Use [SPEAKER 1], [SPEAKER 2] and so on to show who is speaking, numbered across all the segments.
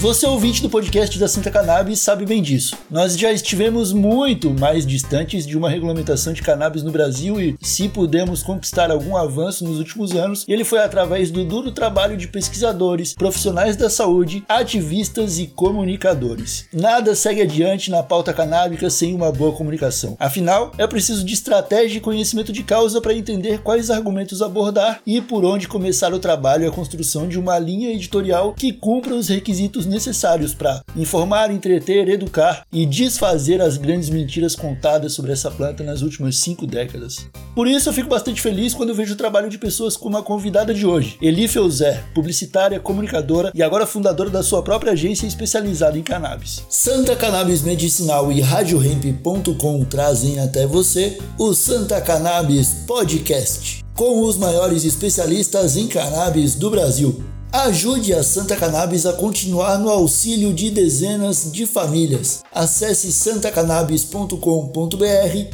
[SPEAKER 1] Você ouvinte do podcast da Santa Cannabis sabe bem disso. Nós já estivemos muito mais distantes de uma regulamentação de cannabis no Brasil e, se pudemos conquistar algum avanço nos últimos anos, ele foi através do duro trabalho de pesquisadores, profissionais da saúde, ativistas e comunicadores. Nada segue adiante na pauta canábica sem uma boa comunicação. Afinal, é preciso de estratégia e conhecimento de causa para entender quais argumentos abordar e por onde começar o trabalho e a construção de uma linha editorial que cumpra os requisitos necessários para informar, entreter, educar e desfazer as grandes mentiras contadas sobre essa planta nas últimas cinco décadas. Por isso eu fico bastante feliz quando vejo o trabalho de pessoas como a convidada de hoje, Eli Felzer, publicitária, comunicadora e agora fundadora da sua própria agência especializada em cannabis. Santa Cannabis Medicinal e RadioHemp.com trazem até você o Santa Cannabis Podcast, com os maiores especialistas em cannabis do Brasil. Ajude a Santa Cannabis a continuar no auxílio de dezenas de famílias. Acesse santacannabis.com.br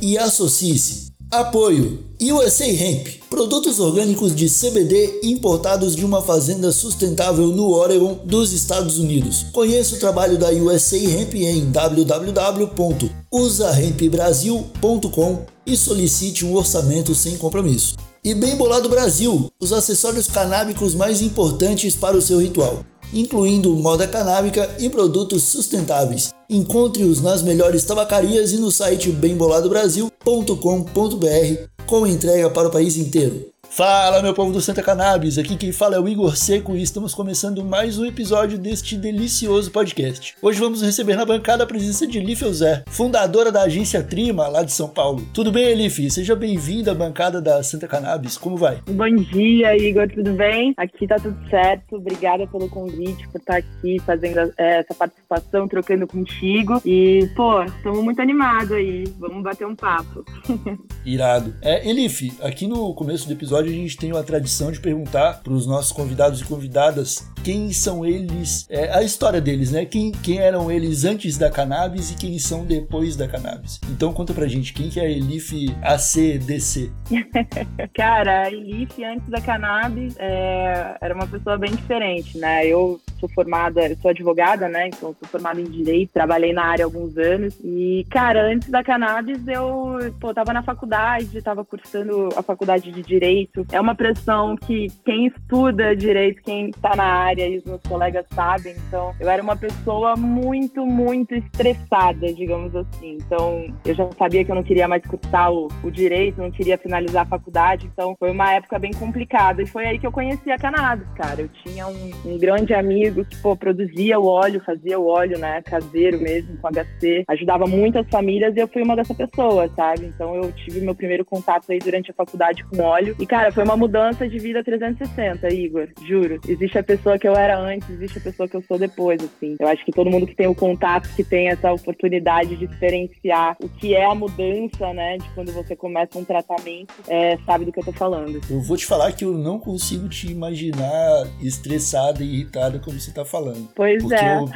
[SPEAKER 1] e associe-se. Apoio USA Hemp, produtos orgânicos de CBD importados de uma fazenda sustentável no Oregon, dos Estados Unidos. Conheça o trabalho da USA Hemp em www.usahempbrasil.com e solicite um orçamento sem compromisso. E Bem Bolado Brasil, os acessórios canábicos mais importantes para o seu ritual, incluindo moda canábica e produtos sustentáveis. Encontre-os nas melhores tabacarias e no site bemboladobrasil.com.br com entrega para o país inteiro. Fala, meu povo do Santa Cannabis! Aqui quem fala é o Igor Seco e estamos começando mais um episódio deste delicioso podcast. Hoje vamos receber na bancada a presença de Elif Zé, fundadora da agência Trima, lá de São Paulo. Tudo bem, Elif? Seja bem-vinda à bancada da Santa Cannabis. Como vai?
[SPEAKER 2] Bom dia, Igor. Tudo bem? Aqui tá tudo certo. Obrigada pelo convite, por estar aqui fazendo é, essa participação, trocando contigo. E, pô, estamos muito animados aí. Vamos bater um papo.
[SPEAKER 1] Irado. É, Elif, aqui no começo do episódio episódio a gente tem a tradição de perguntar para os nossos convidados e convidadas quem são eles, é, a história deles, né? Quem, quem eram eles antes da cannabis e quem são depois da cannabis. Então conta pra gente, quem que é a Elif ACDC?
[SPEAKER 2] Cara, a Elif antes da cannabis é, era uma pessoa bem diferente, né? Eu sou formada, eu sou advogada, né? Então sou formada em direito, trabalhei na área há alguns anos e, cara, antes da cannabis eu, pô, tava na faculdade, tava cursando a faculdade de direito. É uma pressão que quem estuda direito, quem está na área e os meus colegas sabem. Então, eu era uma pessoa muito, muito estressada, digamos assim. Então, eu já sabia que eu não queria mais cursar o, o direito, não queria finalizar a faculdade. Então, foi uma época bem complicada. E foi aí que eu conheci a cannabis, cara. Eu tinha um, um grande amigo que, pô, produzia o óleo, fazia o óleo, né, caseiro mesmo, com HC. Ajudava muitas famílias e eu fui uma dessa pessoa, sabe? Então, eu tive meu primeiro contato aí durante a faculdade com óleo. E, cara, foi uma mudança de vida 360, Igor. Juro. Existe a pessoa que eu era antes, existe a pessoa que eu sou depois, assim. Eu acho que todo mundo que tem o contato, que tem essa oportunidade de diferenciar o que é a mudança, né, de quando você começa um tratamento, é, sabe do que eu tô falando.
[SPEAKER 1] Eu vou te falar que eu não consigo te imaginar estressada e irritada como você tá falando.
[SPEAKER 2] Pois
[SPEAKER 1] Porque
[SPEAKER 2] é.
[SPEAKER 1] Eu,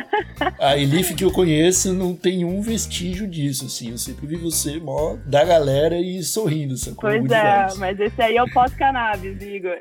[SPEAKER 1] a Elif que eu conheço não tem um vestígio disso, assim. Eu sempre vi você mó da galera e sorrindo, sacou?
[SPEAKER 2] Pois é, mas esse aí eu posso pós-cannabis, Igor.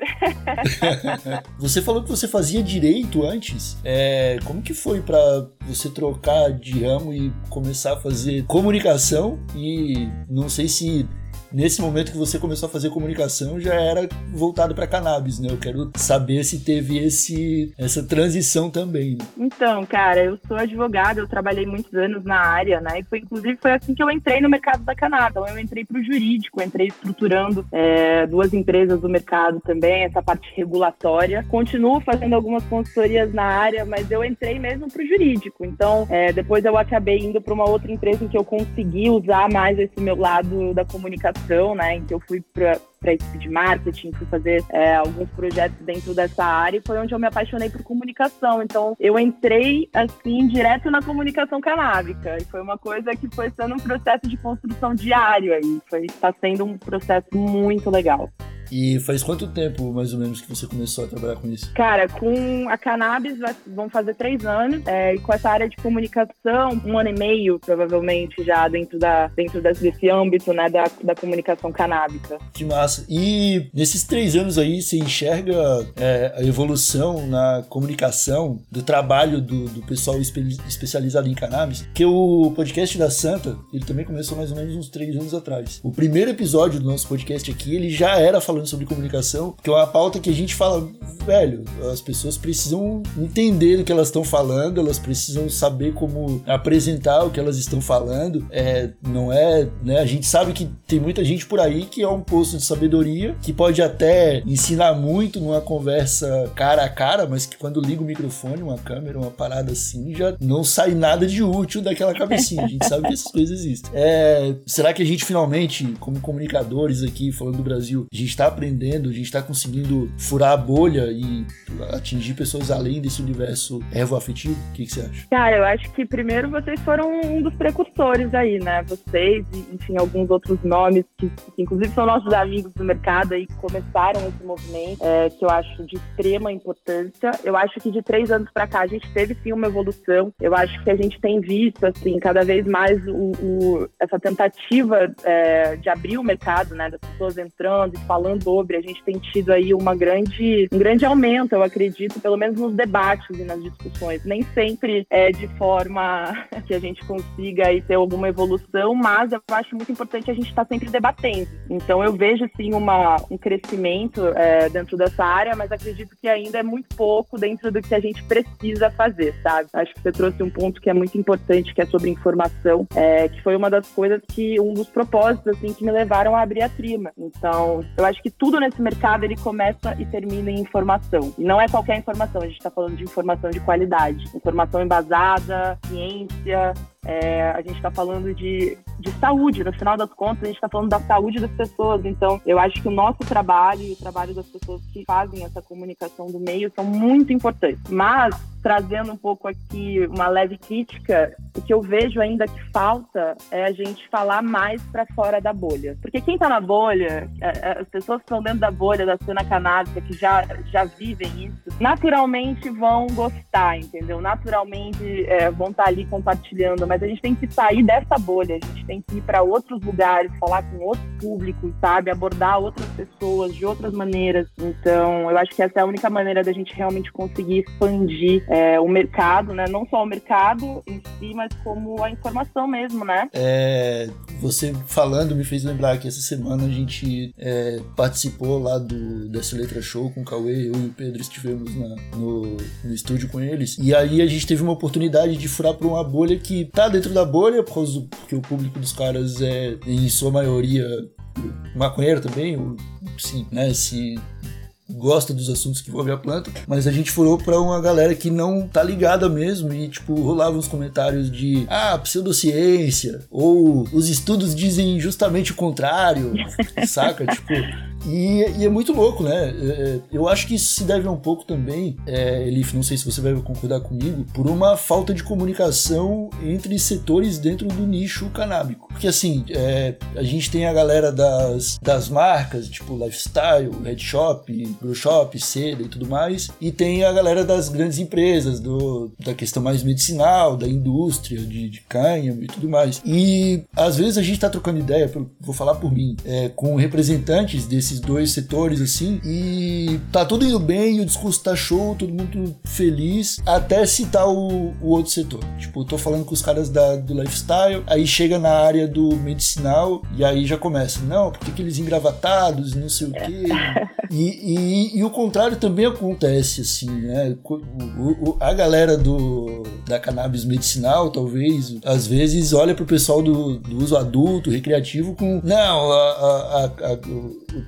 [SPEAKER 1] você falou que você fazia direito antes. É, como que foi para você trocar de ramo e começar a fazer comunicação? E não sei se nesse momento que você começou a fazer comunicação já era voltado para cannabis, né? Eu quero saber se teve esse essa transição também. Né?
[SPEAKER 2] Então, cara, eu sou advogada, eu trabalhei muitos anos na área, né? E foi inclusive foi assim que eu entrei no mercado da cannabis. Então, eu entrei para o jurídico, entrei estruturando é, duas empresas do mercado também, essa parte regulatória. Continuo fazendo algumas consultorias na área, mas eu entrei mesmo para o jurídico. Então, é, depois eu acabei indo para uma outra empresa em que eu consegui usar mais esse meu lado da comunicação né, em que eu fui para a equipe de marketing, fui fazer é, alguns projetos dentro dessa área e foi onde eu me apaixonei por comunicação. Então, eu entrei, assim, direto na comunicação canábica e foi uma coisa que foi sendo um processo de construção diário aí. Foi, está sendo um processo muito legal.
[SPEAKER 1] E faz quanto tempo, mais ou menos, que você começou a trabalhar com isso?
[SPEAKER 2] Cara, com a cannabis vão fazer três anos. É, e com essa área de comunicação, um ano e meio, provavelmente, já dentro, da, dentro desse âmbito, né, da, da comunicação canábica.
[SPEAKER 1] Que massa. E nesses três anos aí, você enxerga é, a evolução na comunicação do trabalho do, do pessoal espe especializado em cannabis? Que o podcast da Santa, ele também começou mais ou menos uns três anos atrás. O primeiro episódio do nosso podcast aqui, ele já era falando sobre comunicação, que é uma pauta que a gente fala, velho, as pessoas precisam entender o que elas estão falando, elas precisam saber como apresentar o que elas estão falando. É, não é, né? A gente sabe que tem muita gente por aí que é um posto de sabedoria, que pode até ensinar muito numa conversa cara a cara, mas que quando liga o microfone, uma câmera, uma parada assim, já não sai nada de útil daquela cabecinha. A gente sabe que essas coisas existem. É, será que a gente finalmente, como comunicadores aqui, falando do Brasil, a gente está aprendendo, a gente está conseguindo furar a bolha e atingir pessoas além desse universo ervo-afetivo? O que, que, você acha?
[SPEAKER 2] Cara, eu acho que primeiro vocês foram um dos precursores aí, né? Vocês e, enfim, alguns outros nomes que, que inclusive são nossos amigos do mercado aí que começaram esse movimento, é, que eu acho de extrema importância. Eu acho que de três anos para cá a gente teve sim uma evolução. Eu acho que a gente tem visto, assim, cada vez mais o, o essa tentativa é, de abrir o mercado, né? Das pessoas entrando e falando sobre. A gente tem tido aí uma grande, um grande aumento, eu acredito, pelo menos nos debates e nas discussões. Nem sempre é de forma que a gente consiga aí ter alguma evolução, mas eu acho muito importante a gente estar tá sempre debatendo. Então eu vejo sim uma, um crescimento é, dentro dessa área, mas acredito que ainda é muito pouco dentro do que a gente precisa fazer, sabe? Acho que você trouxe um ponto que é muito importante, que é sobre informação, é, que foi uma das coisas que um dos propósitos assim que me levaram a abrir a Trima. Então eu acho que tudo nesse mercado ele começa e termina em informação. E não é qualquer informação, a gente está falando de informação de qualidade, informação embasada, ciência, é, a gente está falando de, de saúde, no final das contas, a gente está falando da saúde das pessoas. Então, eu acho que o nosso trabalho e o trabalho das pessoas que fazem essa comunicação do meio são muito importantes. Mas, trazendo um pouco aqui uma leve crítica, o que eu vejo ainda que falta é a gente falar mais para fora da bolha. Porque quem está na bolha, é, é, as pessoas que estão dentro da bolha da cena canábica, que já, já vivem isso, naturalmente vão gostar, entendeu? Naturalmente é, vão estar tá ali compartilhando mas a gente tem que sair dessa bolha, a gente tem que ir para outros lugares, falar com outros públicos, sabe? Abordar outras pessoas de outras maneiras. Então, eu acho que essa é a única maneira da gente realmente conseguir expandir é, o mercado, né? Não só o mercado em si, mas como a informação mesmo, né?
[SPEAKER 1] É, você falando me fez lembrar que essa semana a gente é, participou lá do dessa letra show com o Cauê, eu e o Pedro estivemos na, no, no estúdio com eles. E aí a gente teve uma oportunidade de furar por uma bolha que tá dentro da bolha, por causa porque o público dos caras é, em sua maioria, maconheiro também, sim, né? Se gosta dos assuntos que envolvem a planta, mas a gente furou para uma galera que não tá ligada mesmo e, tipo, rolava uns comentários de ah, pseudociência, ou os estudos dizem justamente o contrário, saca? Tipo, e, e, é muito louco, né? É, é, eu acho que isso se deve um pouco também, é, Elif, não sei se você vai concordar comigo, por uma falta de comunicação entre setores dentro do nicho canábico. Porque assim, é, a gente tem a galera das, das marcas, tipo Lifestyle, Red Shop, Grow Shop, Seda e tudo mais, e tem a galera das grandes empresas, do, da questão mais medicinal, da indústria, de, de cânhamo e tudo mais. E às vezes a gente tá trocando ideia, vou falar por mim, é, com representantes desse esses dois setores, assim, e tá tudo indo bem, o discurso tá show, todo mundo feliz, até citar o, o outro setor. Tipo, eu tô falando com os caras da, do lifestyle, aí chega na área do medicinal, e aí já começa, não, porque aqueles engravatados, não sei o quê. E, e, e, o contrário também acontece, assim, né? O, o, a galera do, da cannabis medicinal, talvez, às vezes olha pro pessoal do, do uso adulto, recreativo, com, não, a, a, a,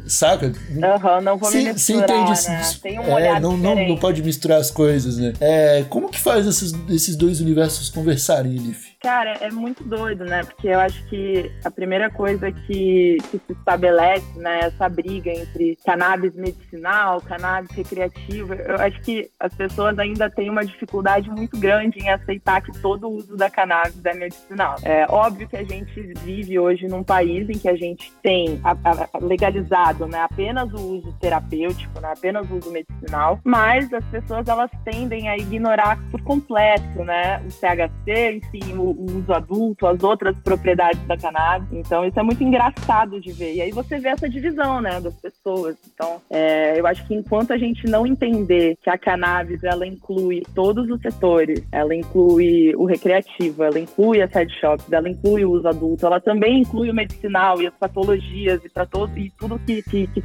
[SPEAKER 1] saca?
[SPEAKER 2] Uhum, não vou me misturar, entende né? Tem um é,
[SPEAKER 1] não, não, não, pode misturar as coisas, né? É, como que faz esses, esses dois universos conversarem, Elif?
[SPEAKER 2] Cara, é muito doido, né? Porque eu acho que a primeira coisa que, que se estabelece, né, essa briga entre cannabis medicinal, cannabis recreativo, eu acho que as pessoas ainda têm uma dificuldade muito grande em aceitar que todo o uso da cannabis é medicinal. É óbvio que a gente vive hoje num país em que a gente tem a, a, legalizado, né, apenas o uso terapêutico, né, apenas o uso medicinal, mas as pessoas elas tendem a ignorar por completo, né, o THC, enfim, o o uso adulto, as outras propriedades da cannabis. Então, isso é muito engraçado de ver. E aí você vê essa divisão, né, das pessoas. Então, é, eu acho que enquanto a gente não entender que a cannabis, ela inclui todos os setores, ela inclui o recreativo, ela inclui as head shops, ela inclui o uso adulto, ela também inclui o medicinal e as patologias e todo e tudo que, que, que,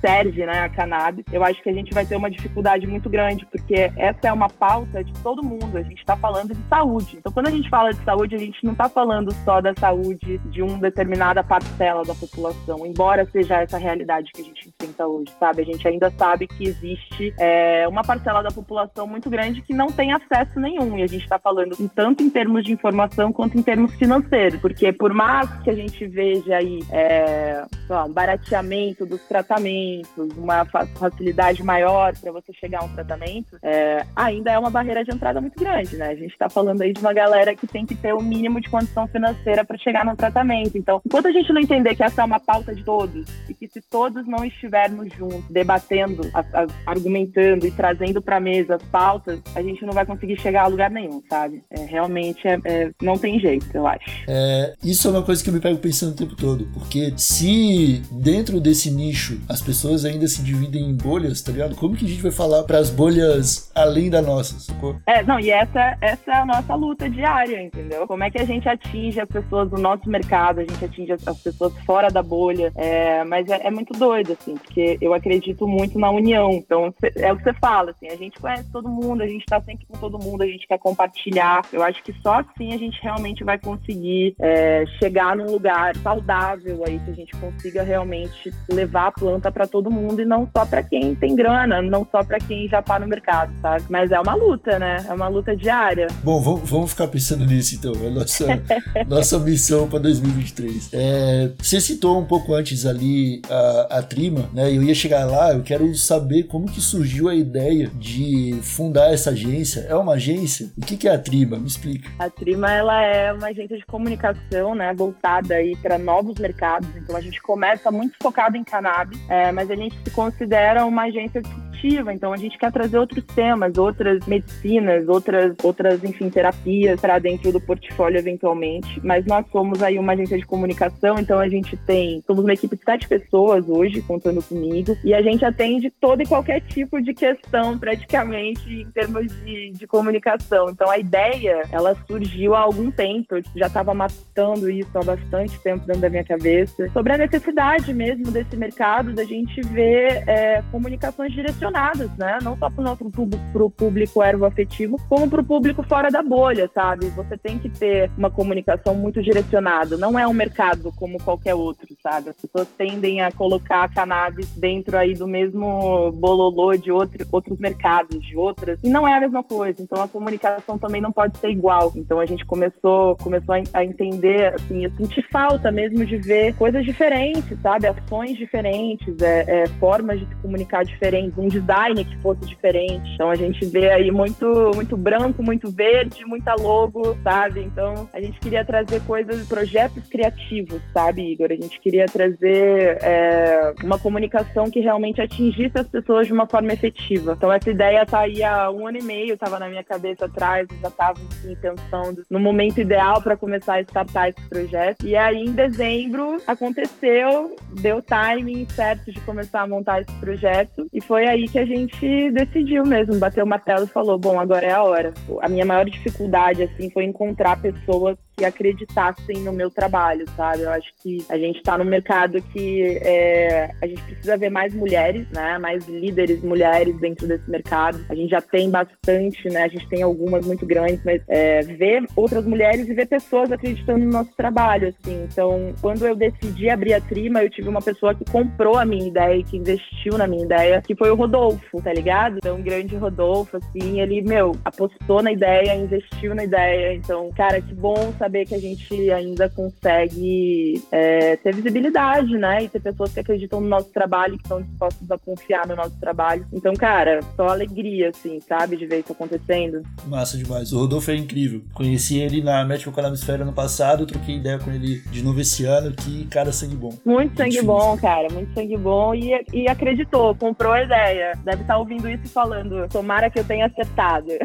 [SPEAKER 2] serve, né, a cannabis. Eu acho que a gente vai ter uma dificuldade muito grande, porque essa é uma pauta de todo mundo. A gente está falando de saúde. Então, quando a gente fala de saúde, a gente não está falando só da saúde de uma determinada parcela da população, embora seja essa realidade que a gente enfrenta hoje, sabe? A gente ainda sabe que existe é, uma parcela da população muito grande que não tem acesso nenhum, e a gente está falando tanto em termos de informação quanto em termos financeiros, porque por mais que a gente veja aí é, um barateamento dos tratamentos, uma facilidade maior para você chegar a um tratamento, é, ainda é uma barreira de entrada muito grande, né? A gente está falando aí de uma galera que tem que ter o mínimo de condição financeira para chegar no tratamento. Então, enquanto a gente não entender que essa é uma pauta de todos e que se todos não estivermos juntos, debatendo, a, a, argumentando e trazendo para a mesa as pautas, a gente não vai conseguir chegar a lugar nenhum, sabe? É, realmente é, é, não tem jeito, eu acho.
[SPEAKER 1] É, isso é uma coisa que eu me pego pensando o tempo todo, porque se dentro desse nicho as pessoas ainda se dividem em bolhas, tá ligado? Como que a gente vai falar para as bolhas além da nossa, sacou?
[SPEAKER 2] É, não, e essa, essa é a nossa luta diária, entendeu? Entendeu? Como é que a gente atinge as pessoas do nosso mercado, a gente atinge as, pessoas fora da bolha. É, mas é, é, muito doido, assim, porque eu acredito muito na união. Então, é o que você fala, assim, a gente conhece todo mundo, a gente tá sempre com todo mundo, a gente quer compartilhar. Eu acho que só assim a gente realmente vai conseguir é, chegar num lugar saudável aí, que a gente consiga realmente levar a planta para todo mundo e não só para quem tem grana, não só para quem já tá no mercado, sabe? Mas é uma luta, né? É uma luta diária.
[SPEAKER 1] Bom, vamos ficar pensando nisso então a nossa, nossa missão para 2023. É, você citou um pouco antes ali a, a Trima, né? Eu ia chegar lá, eu quero saber como que surgiu a ideia de fundar essa agência. É uma agência? O que, que é a Trima? Me explica.
[SPEAKER 2] A Trima ela é uma agência de comunicação, né? Voltada aí para novos mercados. Então a gente começa muito focado em cannabis, é, mas a gente se considera uma agência disruptiva. Então a gente quer trazer outros temas, outras medicinas, outras, outras enfim, terapias para dentro do portfólio eventualmente, mas nós somos aí uma agência de comunicação, então a gente tem, somos uma equipe de sete pessoas hoje, contando comigo, e a gente atende todo e qualquer tipo de questão, praticamente, em termos de, de comunicação. Então a ideia, ela surgiu há algum tempo, eu já estava matando isso há bastante tempo dentro da minha cabeça, sobre a necessidade mesmo desse mercado, da gente ver é, comunicações direcionadas, né? Não só para o público, afetivo, como para o público fora da bolha, sabe? Você tem que ter uma comunicação muito direcionada. Não é um mercado como qualquer outro, sabe? As pessoas tendem a colocar a cannabis dentro aí do mesmo bololô de outro, outros mercados, de outras. E não é a mesma coisa. Então a comunicação também não pode ser igual. Então a gente começou, começou a entender, assim, eu senti falta mesmo de ver coisas diferentes, sabe? Ações diferentes, é, é, formas de se comunicar diferentes, um design que fosse diferente. Então a gente vê aí muito, muito branco, muito verde, muita logo, sabe? Então, a gente queria trazer coisas, projetos criativos, sabe, Igor? A gente queria trazer é, uma comunicação que realmente atingisse as pessoas de uma forma efetiva. Então, essa ideia tá aí há um ano e meio, estava na minha cabeça atrás, já estava assim, pensando no momento ideal para começar a startar esse projeto. E aí, em dezembro, aconteceu, deu timing certo de começar a montar esse projeto. E foi aí que a gente decidiu mesmo, bateu o martelo e falou: bom, agora é a hora. A minha maior dificuldade, assim, foi encontrar pessoas que acreditassem no meu trabalho, sabe? Eu acho que a gente está no mercado que é, a gente precisa ver mais mulheres, né? Mais líderes mulheres dentro desse mercado. A gente já tem bastante, né? A gente tem algumas muito grandes, mas é, ver outras mulheres e ver pessoas acreditando no nosso trabalho, assim. Então, quando eu decidi abrir a Trima, eu tive uma pessoa que comprou a minha ideia e que investiu na minha ideia, que foi o Rodolfo, tá ligado? Então, um grande Rodolfo, assim, ele, meu, apostou na ideia, investiu na ideia. Então, cara, que bom saber que a gente ainda consegue é, ter visibilidade, né? E ter pessoas que acreditam no nosso trabalho, que estão dispostas a confiar no nosso trabalho. Então, cara, só alegria, assim, sabe, de ver isso acontecendo.
[SPEAKER 1] Massa demais. O Rodolfo é incrível. Conheci ele na Médico Canamisfera ano passado, troquei ideia com ele de novo esse ano. Que cara sangue bom.
[SPEAKER 2] Muito sangue bom, cara. Muito sangue bom. E, e acreditou, comprou a ideia. Deve estar ouvindo isso e falando, tomara que eu tenha acertado.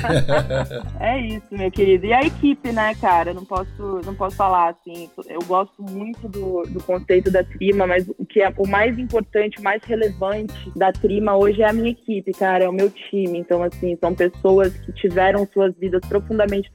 [SPEAKER 2] é isso, meu querido. E a equipe, né, cara? Não posso, não posso falar assim. Eu gosto muito do, do conceito da Trima, mas o que é o mais importante, o mais relevante da Trima hoje é a minha equipe, cara, é o meu time. Então, assim, são pessoas que tiveram suas vidas profundamente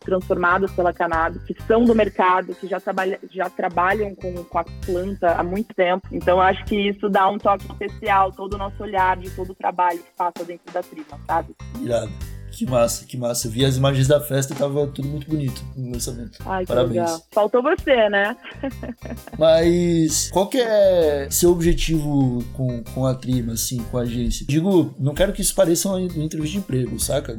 [SPEAKER 2] transformadas pela cannabis, que são do mercado, que já, trabalha, já trabalham com, com a planta há muito tempo. Então, acho que isso dá um toque especial, todo o nosso olhar de todo o trabalho que passa dentro da Trima, sabe?
[SPEAKER 1] Irado. Que massa, que massa. Vi as imagens da festa e tava tudo muito bonito no lançamento.
[SPEAKER 2] Ai, Parabéns. Legal. Faltou você, né?
[SPEAKER 1] Mas qual que é seu objetivo com, com a Trima, assim, com a agência? Digo, não quero que isso pareça uma entrevista de emprego, saca?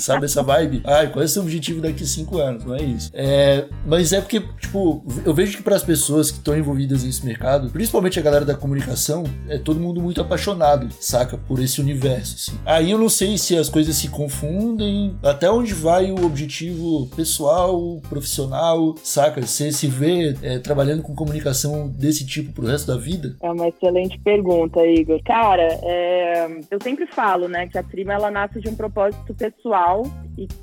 [SPEAKER 1] Sabe essa vibe? Ai, qual é o seu objetivo daqui a cinco anos? Não é isso. É, mas é porque, tipo, eu vejo que para as pessoas que estão envolvidas nesse mercado, principalmente a galera da comunicação, é todo mundo muito apaixonado, saca? Por esse universo, assim. Aí eu não sei se as coisas se confundem até onde vai o objetivo pessoal, profissional, saca? Você se vê é, trabalhando com comunicação desse tipo pro resto da vida?
[SPEAKER 2] É uma excelente pergunta, Igor. Cara, é... eu sempre falo, né, que a Trima ela nasce de um propósito pessoal,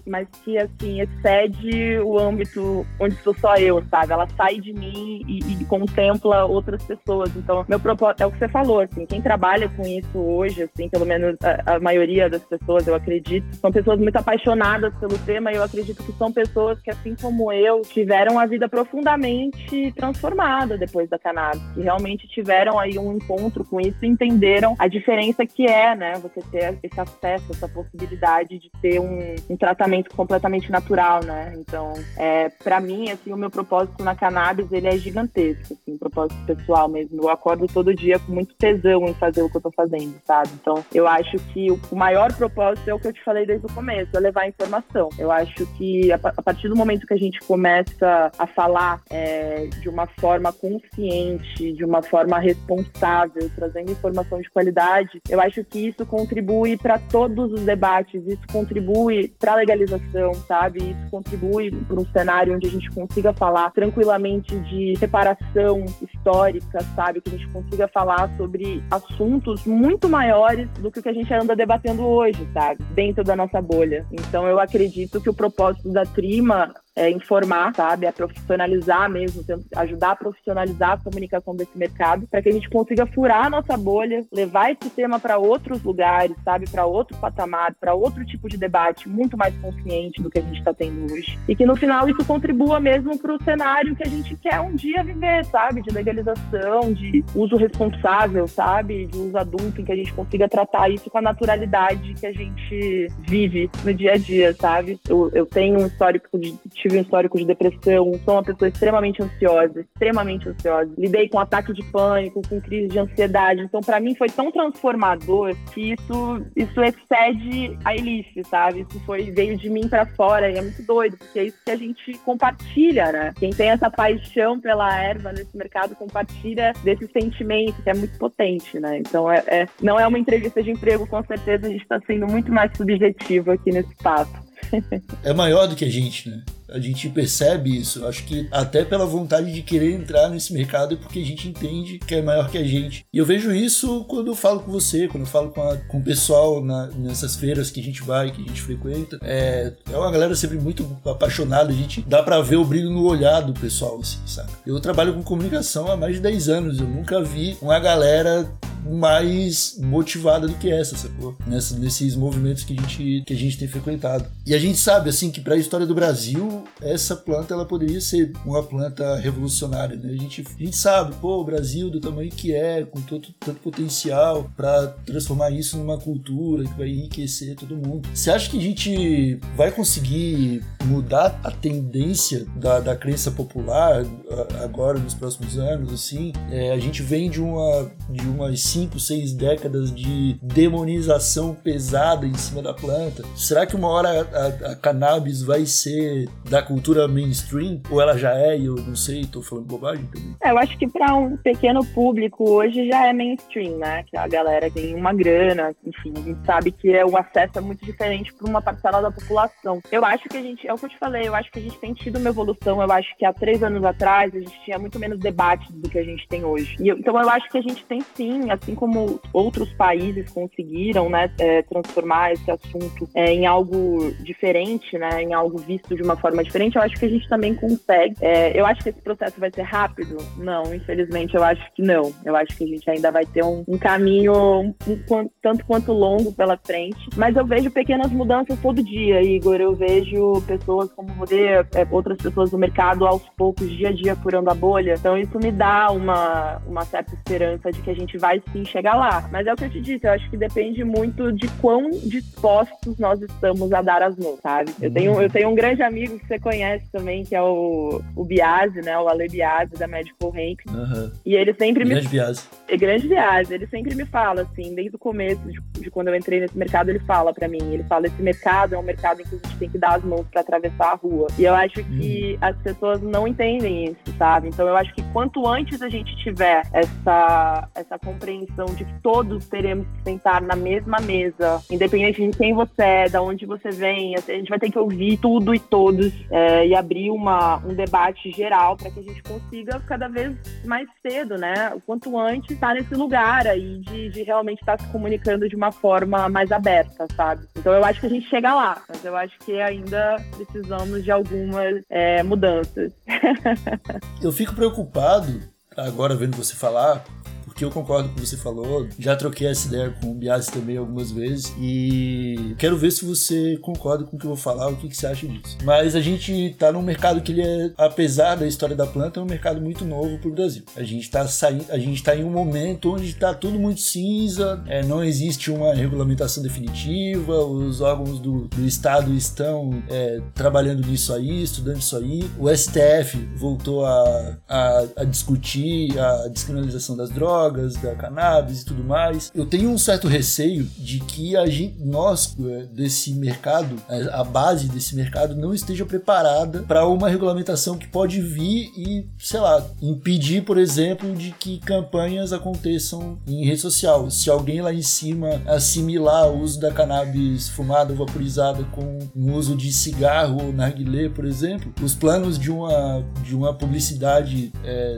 [SPEAKER 2] mas que assim excede o âmbito onde sou só eu, sabe? Ela sai de mim e, e contempla outras pessoas. Então, meu propósito é o que você falou, assim, quem trabalha com isso hoje, assim, pelo menos a, a maioria das pessoas, eu acredito, são pessoas muito apaixonadas pelo tema e eu acredito que são pessoas que, assim como eu, tiveram a vida profundamente transformada depois da cannabis, que realmente tiveram aí um encontro com isso e entenderam a diferença que é, né, você ter esse acesso, essa possibilidade de ter um, um tratamento completamente natural, né? Então, é, para mim, assim, o meu propósito na cannabis, ele é gigantesco, assim, propósito pessoal mesmo. Eu acordo todo dia com muito tesão em fazer o que eu tô fazendo, sabe? Então, eu acho que o, o maior propósito é o que eu te falei desde do começo, é levar informação. Eu acho que a, a partir do momento que a gente começa a falar é, de uma forma consciente, de uma forma responsável, trazendo informação de qualidade, eu acho que isso contribui para todos os debates, isso contribui para legalização, sabe? Isso contribui para um cenário onde a gente consiga falar tranquilamente de reparação histórica, sabe? Que a gente consiga falar sobre assuntos muito maiores do que o que a gente anda debatendo hoje, sabe? Dentro da nossa bolha. Então eu acredito que o propósito da Trima é, informar, sabe, a profissionalizar mesmo, ajudar a profissionalizar a comunicação desse mercado, para que a gente consiga furar a nossa bolha, levar esse tema para outros lugares, sabe, para outro patamar, para outro tipo de debate muito mais consciente do que a gente está tendo hoje. E que no final isso contribua mesmo para o cenário que a gente quer um dia viver, sabe, de legalização, de uso responsável, sabe, de uso adulto, em que a gente consiga tratar isso com a naturalidade que a gente vive no dia a dia, sabe? Eu, eu tenho um histórico de tive um histórico de depressão, sou uma pessoa extremamente ansiosa, extremamente ansiosa. Lidei com ataque de pânico, com crise de ansiedade. Então, para mim, foi tão transformador que isso, isso excede a Elice, sabe? Isso foi, veio de mim para fora e é muito doido, porque é isso que a gente compartilha, né? Quem tem essa paixão pela erva nesse mercado compartilha desse sentimento que é muito potente, né? Então, é, é não é uma entrevista de emprego, com certeza a gente está sendo muito mais subjetivo aqui nesse papo.
[SPEAKER 1] é maior do que a gente, né? A gente percebe isso. Acho que até pela vontade de querer entrar nesse mercado é porque a gente entende que é maior que a gente. E eu vejo isso quando eu falo com você, quando eu falo com, a, com o pessoal na, nessas feiras que a gente vai, que a gente frequenta. É, é uma galera sempre muito apaixonada. A gente dá pra ver o brilho no olhar do pessoal, assim, sabe? Eu trabalho com comunicação há mais de 10 anos. Eu nunca vi uma galera mais motivada do que essa, sacou? Nessa, nesses movimentos que a, gente, que a gente tem frequentado. E a gente sabe, assim, que para a história do Brasil, essa planta ela poderia ser uma planta revolucionária, né? A gente, a gente sabe, pô, o Brasil do tamanho que é, com todo, tanto potencial para transformar isso numa cultura que vai enriquecer todo mundo. Você acha que a gente vai conseguir mudar a tendência da, da crença popular agora nos próximos anos, assim? É, a gente vem de uma de umas 5, 6 décadas de demonização pesada em cima da planta. Será que uma hora a, a, cannabis vai ser da cultura mainstream? Ou ela já é e eu não sei, tô falando bobagem também?
[SPEAKER 2] É, eu acho que para um pequeno público hoje já é mainstream, né? Que a galera tem uma grana, enfim, a gente sabe que é, o acesso é muito diferente para uma parcela da população. Eu acho que a gente, é o que eu te falei, eu acho que a gente tem tido uma evolução. Eu acho que há três anos atrás a gente tinha muito menos debate do que a gente tem hoje. E, então eu acho que a gente tem sim, assim como outros países conseguiram, né, é, transformar esse assunto é, em algo diferente, né, em algo visto de uma forma diferente, eu acho que a gente também consegue. É, eu acho que esse processo vai ser rápido? Não, infelizmente eu acho que não. Eu acho que a gente ainda vai ter um, um caminho um, um, tanto quanto longo pela frente, mas eu vejo pequenas mudanças todo dia, Igor. Eu vejo pessoas como você, é, outras pessoas do mercado aos poucos, dia a dia, furando a bolha. Então isso me dá uma, uma certa esperança de que a gente vai sim chegar lá. Mas é o que eu te disse, eu acho que depende muito de quão dispostos nós estamos a dar as mãos, sabe? Eu tenho, eu tenho um grande amigo que você conhece também, que é o, o Biase, né? O Ale Biase, da Medical Rank. Uhum. E ele sempre
[SPEAKER 1] grande me. Biase.
[SPEAKER 2] É grande Biase. Ele sempre me fala, assim, desde o começo de, de quando eu entrei nesse mercado, ele fala para mim. Ele fala: esse mercado é um mercado em que a gente tem que dar as mãos para atravessar a rua. E eu acho que uhum. as pessoas não entendem isso, sabe? Então eu acho que quanto antes a gente tiver essa, essa compreensão de que todos teremos que sentar na mesma mesa, independente de quem você é, de onde você vem, a gente vai ter que ouvir tudo e todos é, e abrir uma, um debate geral para que a gente consiga cada vez mais cedo, né? O quanto antes estar nesse lugar aí de, de realmente estar se comunicando de uma forma mais aberta, sabe? Então eu acho que a gente chega lá, mas eu acho que ainda precisamos de algumas é, mudanças.
[SPEAKER 1] eu fico preocupado agora vendo você falar porque eu concordo com o que você falou. Já troquei essa ideia com o Biasi também algumas vezes e quero ver se você concorda com o que eu vou falar, o que, que você acha disso. Mas a gente tá num mercado que ele é, apesar da história da planta, é um mercado muito novo pro Brasil. A gente tá saindo, a gente tá em um momento onde tá tudo muito cinza, é, não existe uma regulamentação definitiva, os órgãos do, do Estado estão é, trabalhando nisso aí, estudando isso aí. O STF voltou a, a, a discutir a descriminalização das drogas drogas, da cannabis e tudo mais. Eu tenho um certo receio de que a gente, nós é, desse mercado, a base desse mercado não esteja preparada para uma regulamentação que pode vir e, sei lá, impedir, por exemplo, de que campanhas aconteçam em rede social. Se alguém lá em cima assimilar o uso da cannabis fumada ou vaporizada com o uso de cigarro ou narguilé, por exemplo, os planos de uma, de uma publicidade é,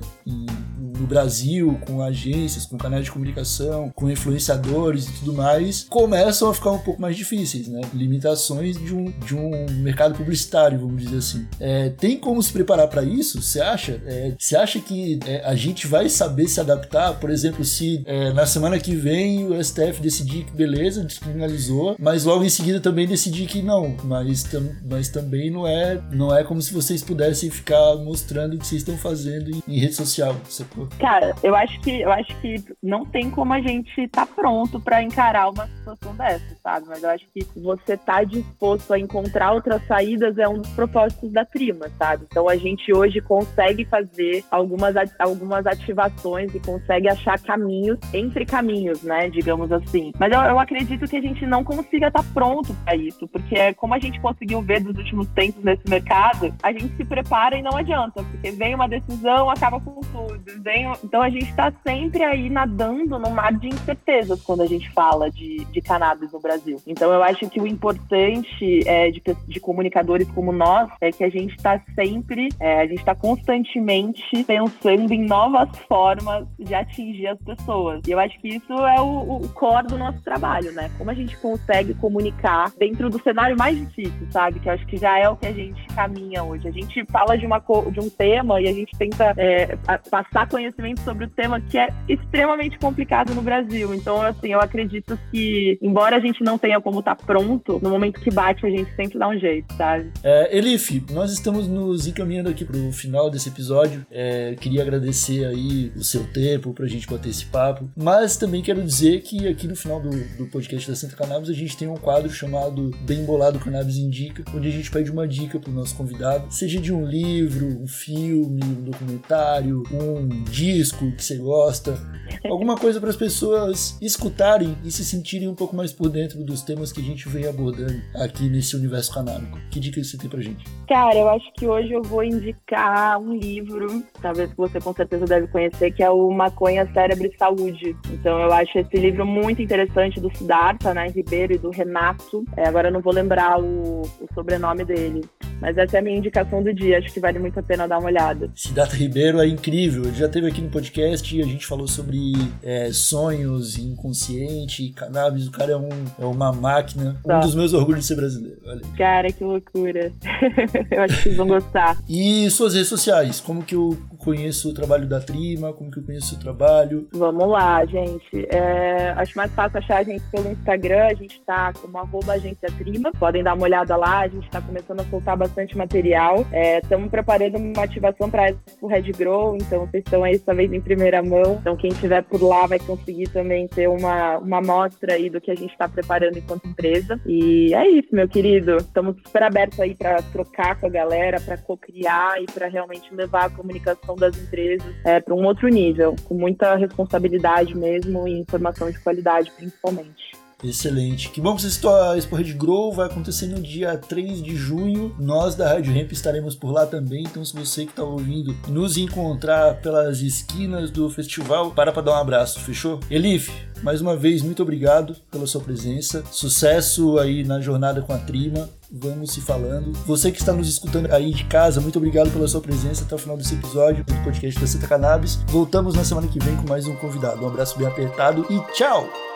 [SPEAKER 1] no Brasil, com agências, com canais de comunicação, com influenciadores e tudo mais, começam a ficar um pouco mais difíceis, né? Limitações de um, de um mercado publicitário, vamos dizer assim. É, tem como se preparar para isso? Você acha? É, você acha que é, a gente vai saber se adaptar? Por exemplo, se é, na semana que vem o STF decidir que beleza, descriminalizou, mas logo em seguida também decidir que não, mas, tam, mas também não é, não é como se vocês pudessem ficar mostrando o que vocês estão fazendo em, em rede social, sacou?
[SPEAKER 2] Cara, eu acho que eu acho que não tem como a gente tá pronto para encarar uma situação dessa, sabe? Mas eu acho que você tá disposto a encontrar outras saídas é um dos propósitos da Trima, sabe? Então a gente hoje consegue fazer algumas, algumas ativações e consegue achar caminhos entre caminhos, né? Digamos assim. Mas eu, eu acredito que a gente não consiga estar tá pronto para isso, porque como a gente conseguiu ver dos últimos tempos nesse mercado, a gente se prepara e não adianta, porque vem uma decisão, acaba com tudo, vem então a gente está sempre aí nadando no mar de incertezas quando a gente fala de, de cannabis no Brasil. Então eu acho que o importante é, de, de comunicadores como nós é que a gente está sempre, é, a gente está constantemente pensando em novas formas de atingir as pessoas. E eu acho que isso é o, o core do nosso trabalho, né? Como a gente consegue comunicar dentro do cenário mais difícil, sabe? Que eu acho que já é o que a gente caminha hoje. A gente fala de, uma, de um tema e a gente tenta é, passar conhecimento sobre o tema que é extremamente complicado no Brasil. Então, assim, eu acredito que, embora a gente não tenha como estar tá pronto, no momento que bate, a gente sempre dá um jeito, sabe?
[SPEAKER 1] É, Elif, nós estamos nos encaminhando aqui pro final desse episódio. É, queria agradecer aí o seu tempo pra gente bater esse papo, mas também quero dizer que aqui no final do, do podcast da Santa Cannabis a gente tem um quadro chamado Bem Bolado Cannabis Indica, onde a gente pede uma dica pro nosso convidado, seja de um livro, um filme, um documentário, um disco que você gosta, alguma coisa para as pessoas escutarem e se sentirem um pouco mais por dentro dos temas que a gente vem abordando aqui nesse universo canábico. Que dica você tem pra gente?
[SPEAKER 2] Cara, eu acho que hoje eu vou indicar um livro, talvez que você com certeza deve conhecer, que é o Maconha, Cérebro e Saúde. Então eu acho esse livro muito interessante do Siddhartha, né, Ribeiro e do Renato. É, agora eu não vou lembrar o, o sobrenome dele. Mas essa é a minha indicação do dia, acho que vale muito a pena dar uma olhada.
[SPEAKER 1] Siddhartha Ribeiro é incrível, ele já esteve aqui no podcast e a gente falou sobre é, sonhos, inconsciente, cannabis, o cara é, um, é uma máquina, tá. um dos meus orgulhos de ser brasileiro. Olha.
[SPEAKER 2] Cara, que loucura. eu acho que vocês vão gostar.
[SPEAKER 1] E suas redes sociais, como que eu conheço o trabalho da Trima, como que eu conheço o trabalho?
[SPEAKER 2] Vamos lá, gente. É, acho mais fácil achar a gente pelo Instagram, a gente tá como arroba agência Trima, podem dar uma olhada lá, a gente tá começando a soltar bastante material. Estamos é, preparando uma ativação para o Red Grow, então vocês estão aí talvez em primeira mão. Então quem estiver por lá vai conseguir também ter uma, uma amostra aí do que a gente está preparando enquanto empresa. E é isso, meu querido. Estamos super abertos aí para trocar com a galera, para co-criar e para realmente levar a comunicação das empresas é, para um outro nível, com muita responsabilidade mesmo e informação de qualidade, principalmente.
[SPEAKER 1] Excelente. Que bom que você citou a Expo Red Grow, vai acontecer no dia 3 de junho. Nós da Rádio Ramp estaremos por lá também, então se você que está ouvindo nos encontrar pelas esquinas do festival, para para dar um abraço, fechou? Elif, mais uma vez, muito obrigado pela sua presença. Sucesso aí na jornada com a Trima. Vamos se falando. Você que está nos escutando aí de casa, muito obrigado pela sua presença até o final desse episódio do podcast da Santa Cannabis. Voltamos na semana que vem com mais um convidado. Um abraço bem apertado e tchau!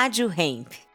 [SPEAKER 3] Rádio Hemp.